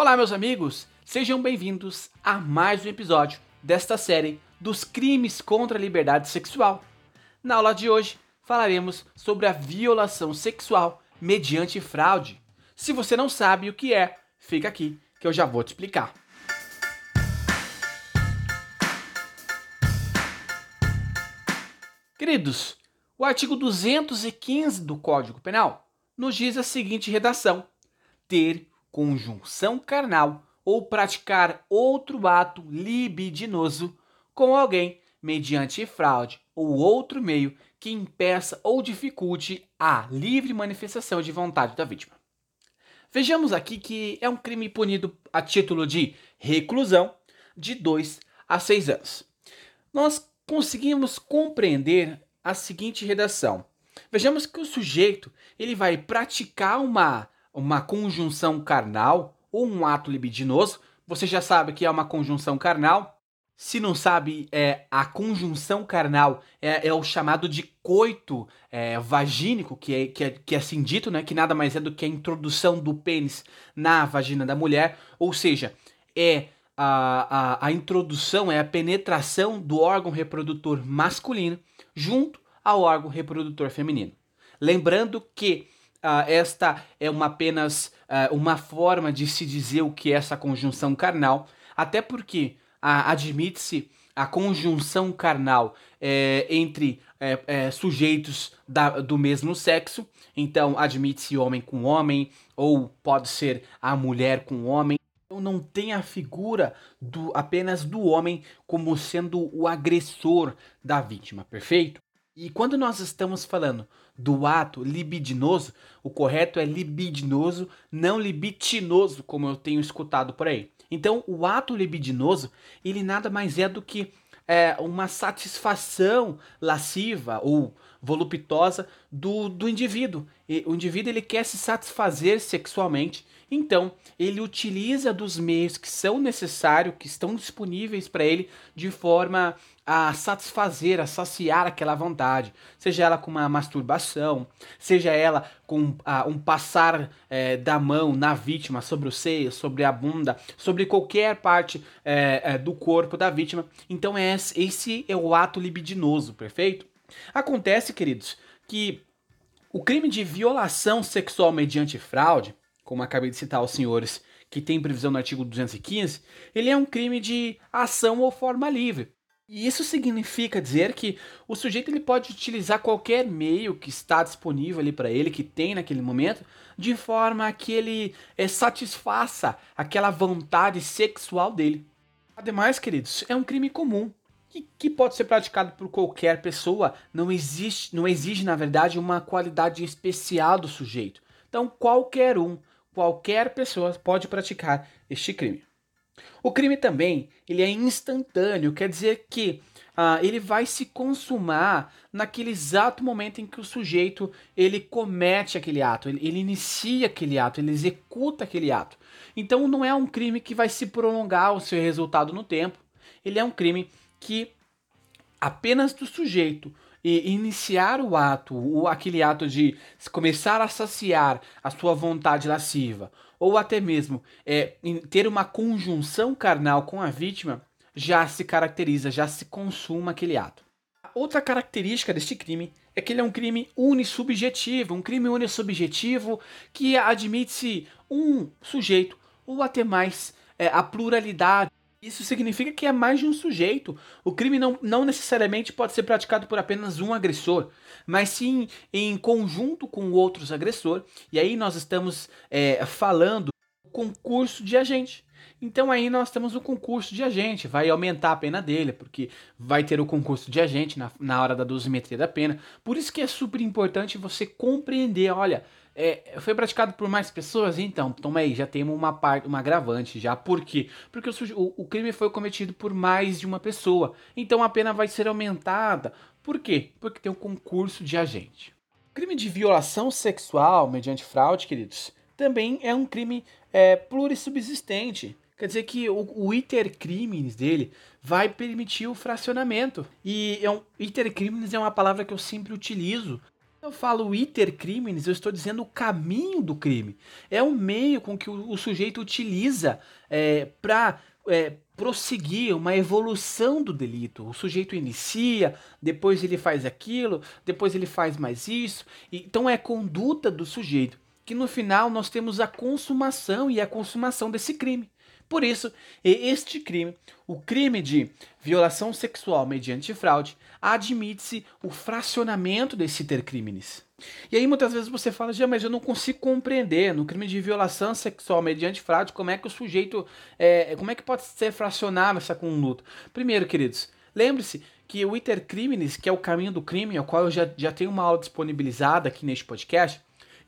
Olá, meus amigos, sejam bem-vindos a mais um episódio desta série dos crimes contra a liberdade sexual. Na aula de hoje, falaremos sobre a violação sexual mediante fraude. Se você não sabe o que é, fica aqui que eu já vou te explicar. Queridos, o artigo 215 do Código Penal nos diz a seguinte redação: ter conjunção carnal ou praticar outro ato libidinoso com alguém mediante fraude ou outro meio que impeça ou dificulte a livre manifestação de vontade da vítima. Vejamos aqui que é um crime punido a título de reclusão de 2 a 6 anos. Nós conseguimos compreender a seguinte redação. Vejamos que o sujeito ele vai praticar uma, uma conjunção carnal ou um ato libidinoso. Você já sabe que é uma conjunção carnal. Se não sabe, é, a conjunção carnal é, é o chamado de coito é, vagínico, que é, que, é, que é assim dito, né? Que nada mais é do que a introdução do pênis na vagina da mulher. Ou seja, é a, a, a introdução, é a penetração do órgão reprodutor masculino junto ao órgão reprodutor feminino. Lembrando que uh, esta é uma apenas uh, uma forma de se dizer o que é essa conjunção carnal, até porque uh, admite-se a conjunção carnal é, entre é, é, sujeitos da, do mesmo sexo, então admite-se homem com homem, ou pode ser a mulher com homem. Então não tem a figura do apenas do homem como sendo o agressor da vítima, perfeito? E quando nós estamos falando do ato libidinoso, o correto é libidinoso, não libitinoso, como eu tenho escutado por aí. Então, o ato libidinoso, ele nada mais é do que é, uma satisfação lasciva ou voluptuosa do, do indivíduo. E o indivíduo ele quer se satisfazer sexualmente, então ele utiliza dos meios que são necessários, que estão disponíveis para ele, de forma a satisfazer, a saciar aquela vontade, seja ela com uma masturbação, seja ela com uh, um passar é, da mão na vítima sobre o seio, sobre a bunda, sobre qualquer parte é, é, do corpo da vítima. Então é esse é o ato libidinoso, perfeito? Acontece, queridos, que o crime de violação sexual mediante fraude, como acabei de citar aos senhores, que tem previsão no artigo 215, ele é um crime de ação ou forma livre. E isso significa dizer que o sujeito ele pode utilizar qualquer meio que está disponível ali para ele, que tem naquele momento, de forma que ele é, satisfaça aquela vontade sexual dele. Ademais, queridos, é um crime comum que, que pode ser praticado por qualquer pessoa, não existe, não exige na verdade uma qualidade especial do sujeito. Então qualquer um, qualquer pessoa pode praticar este crime. O crime também ele é instantâneo, quer dizer que ah, ele vai se consumar naquele exato momento em que o sujeito ele comete aquele ato, ele, ele inicia aquele ato, ele executa aquele ato. Então não é um crime que vai se prolongar o seu resultado no tempo. Ele é um crime que apenas do sujeito e iniciar o ato, ou aquele ato de começar a saciar a sua vontade lasciva, ou até mesmo é, ter uma conjunção carnal com a vítima, já se caracteriza, já se consuma aquele ato. Outra característica deste crime é que ele é um crime unissubjetivo, um crime unissubjetivo que admite-se um sujeito ou até mais é, a pluralidade isso significa que é mais de um sujeito. O crime não, não necessariamente pode ser praticado por apenas um agressor, mas sim em conjunto com outros agressores. E aí nós estamos é, falando do concurso de agente. Então aí nós temos o concurso de agente, vai aumentar a pena dele, porque vai ter o concurso de agente na, na hora da dosimetria da pena. Por isso que é super importante você compreender, olha, é, foi praticado por mais pessoas? Então, toma aí, já temos uma parte, uma agravante já. Por quê? Porque o, o, crime foi cometido por mais de uma pessoa. Então a pena vai ser aumentada. Por quê? Porque tem um concurso de agente. Crime de violação sexual mediante fraude, queridos, também é um crime é, plurissubsistente. Quer dizer que o, o iter crimes dele vai permitir o fracionamento. E é um, iter crimes é uma palavra que eu sempre utilizo Eu falo iter crimes, eu estou dizendo o caminho do crime. É o meio com que o, o sujeito utiliza é, para é, prosseguir uma evolução do delito. O sujeito inicia, depois ele faz aquilo, depois ele faz mais isso. Então é a conduta do sujeito que no final nós temos a consumação e a consumação desse crime. Por isso, este crime, o crime de violação sexual mediante fraude, admite-se o fracionamento desse ter crimes. E aí muitas vezes você fala, já, mas eu não consigo compreender no crime de violação sexual mediante fraude como é que o sujeito, é, como é que pode ser fracionado essa conduta. Primeiro, queridos, lembre-se que o iter crimes, que é o caminho do crime, ao qual eu já, já tenho uma aula disponibilizada aqui neste podcast,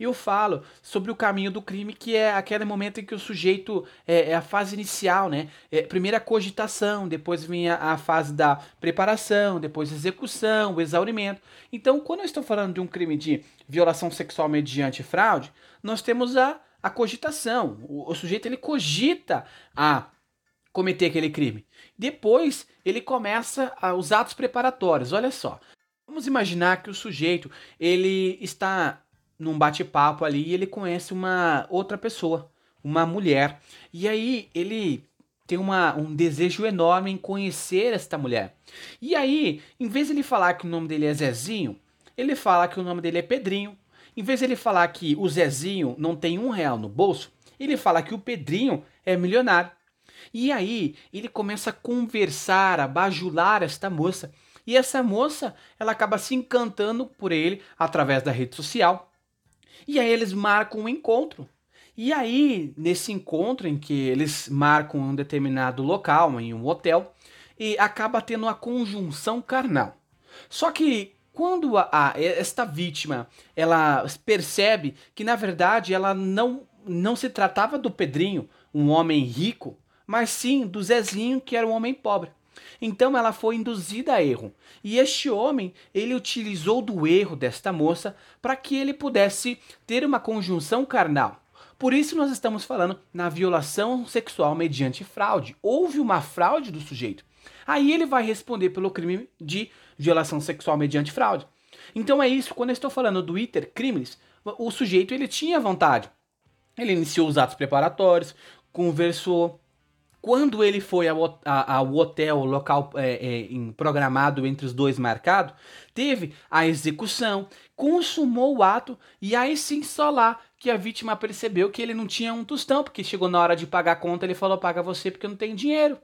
eu falo sobre o caminho do crime, que é aquele momento em que o sujeito é, é a fase inicial, né? É, primeiro a cogitação, depois vem a, a, fase da preparação, depois execução, o exaurimento. Então, quando eu estou falando de um crime de violação sexual mediante fraude, nós temos a, a cogitação. O, o sujeito ele cogita a cometer aquele crime. Depois ele começa a, os atos preparatórios. Olha só. Vamos imaginar que o sujeito ele está num bate-papo ali e ele conhece uma outra pessoa, uma mulher. E aí ele tem uma, um desejo enorme em conhecer esta mulher. E aí, em vez de ele falar que o nome dele é Zezinho, ele fala que o nome dele é Pedrinho. Em vez de ele falar que o Zezinho não tem um real no bolso, ele fala que o Pedrinho é milionário. E aí ele começa a conversar, a bajular esta moça. E essa moça, ela acaba se encantando por ele através da rede social. E aí eles marcam um encontro. E aí, nesse encontro em que eles marcam um determinado local, em um hotel, e acaba tendo uma conjunção carnal. Só que quando a, a, esta vítima ela percebe que na verdade ela não, não se tratava do Pedrinho, um homem rico, mas sim do Zezinho, que era um homem pobre. Então ela foi induzida a erro. E este homem, ele utilizou do erro desta moça para que ele pudesse ter uma conjunção carnal. Por isso nós estamos falando na violação sexual mediante fraude. Houve uma fraude do sujeito. Aí ele vai responder pelo crime de violação sexual mediante fraude. Então é isso, quando eu estou falando do iter crimes, o sujeito ele tinha vontade. Ele iniciou os atos preparatórios, conversou, quando ele foi ao, ao hotel local é, é, programado entre os dois marcado, teve a execução, consumou o ato e aí sim só lá que a vítima percebeu que ele não tinha um tostão, porque chegou na hora de pagar a conta, ele falou: paga você porque eu não tenho dinheiro.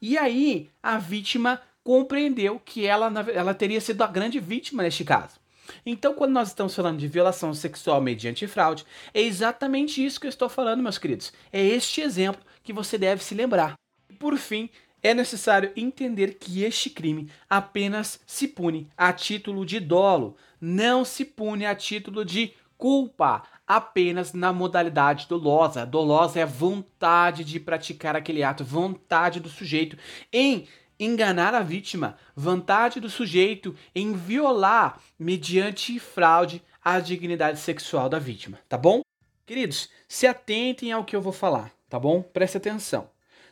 E aí a vítima compreendeu que ela, ela teria sido a grande vítima neste caso. Então, quando nós estamos falando de violação sexual mediante fraude, é exatamente isso que eu estou falando, meus queridos. É este exemplo que você deve se lembrar. E por fim, é necessário entender que este crime apenas se pune a título de dolo, não se pune a título de culpa, apenas na modalidade dolosa. Dolosa é a vontade de praticar aquele ato, vontade do sujeito em enganar a vítima, vontade do sujeito em violar, mediante fraude, a dignidade sexual da vítima, tá bom? Queridos, se atentem ao que eu vou falar tá bom? Preste atenção.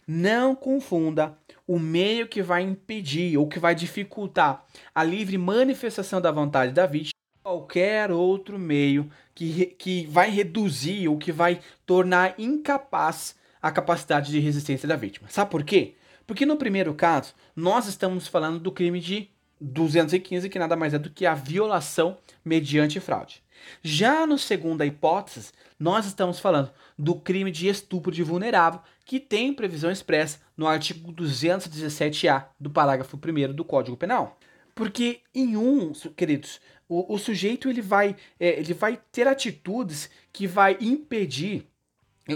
Não confunda o meio que vai impedir ou que vai dificultar a livre manifestação da vontade da vítima qualquer outro meio que, que vai reduzir ou que vai tornar incapaz a capacidade de resistência da vítima. Sabe por quê? Porque no primeiro caso, nós estamos falando do crime de 215, que nada mais é do que a violação mediante fraude. Já no segunda hipótese, nós estamos falando do crime de estupro de vulnerável, que tem previsão expressa no artigo 217-A do parágrafo 1 do Código Penal. Porque em um, queridos, o, o sujeito ele vai, é, ele vai ter atitudes que vai impedir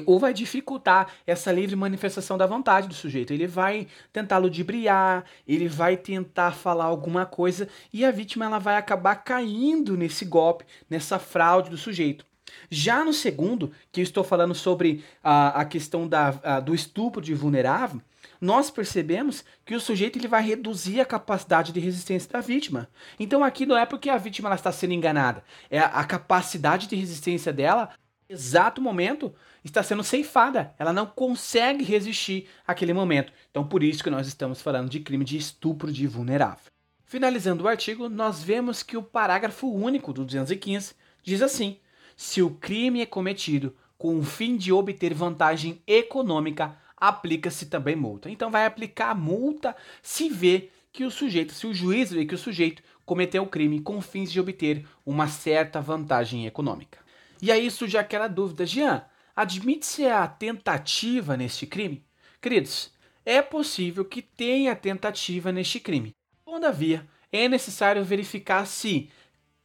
ou vai dificultar essa livre manifestação da vontade do sujeito. Ele vai tentar ludibriar, ele vai tentar falar alguma coisa e a vítima ela vai acabar caindo nesse golpe, nessa fraude do sujeito. Já no segundo, que eu estou falando sobre a, a questão da, a, do estupro de vulnerável, nós percebemos que o sujeito ele vai reduzir a capacidade de resistência da vítima. Então aqui não é porque a vítima ela está sendo enganada, é a, a capacidade de resistência dela, exato momento, está sendo ceifada. Ela não consegue resistir àquele momento. Então por isso que nós estamos falando de crime de estupro de vulnerável. Finalizando o artigo, nós vemos que o parágrafo único do 215 diz assim: se o crime é cometido com o fim de obter vantagem econômica, aplica-se também multa. Então vai aplicar a multa se vê que o sujeito, se o juiz vê que o sujeito cometeu o crime com fins de obter uma certa vantagem econômica. E aí surge aquela dúvida, Jean, admite-se a tentativa neste crime? Queridos, é possível que tenha tentativa neste crime. Todavia, é necessário verificar se,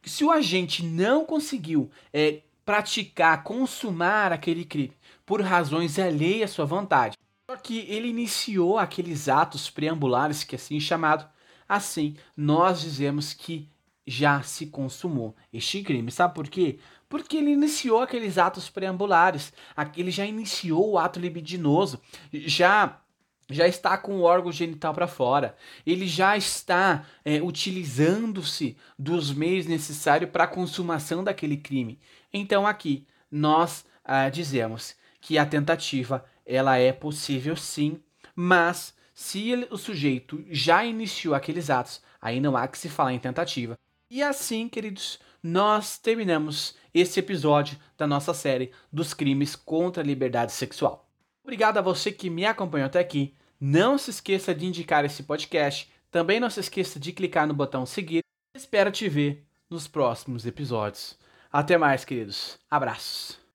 se o agente não conseguiu é, praticar, consumar aquele crime por razões alheias à sua vontade, só que ele iniciou aqueles atos preambulares, que é assim chamado, assim nós dizemos que já se consumou este crime. Sabe por quê? Porque ele iniciou aqueles atos preambulares, ele já iniciou o ato libidinoso, já já está com o órgão genital para fora, ele já está é, utilizando-se dos meios necessários para a consumação daquele crime. Então aqui nós ah, dizemos que a tentativa ela é possível sim, mas se ele, o sujeito já iniciou aqueles atos, aí não há que se falar em tentativa. E assim, queridos, nós terminamos esse episódio da nossa série dos crimes contra a liberdade sexual. Obrigado a você que me acompanhou até aqui. Não se esqueça de indicar esse podcast. Também não se esqueça de clicar no botão seguir. Espero te ver nos próximos episódios. Até mais, queridos. Abraços.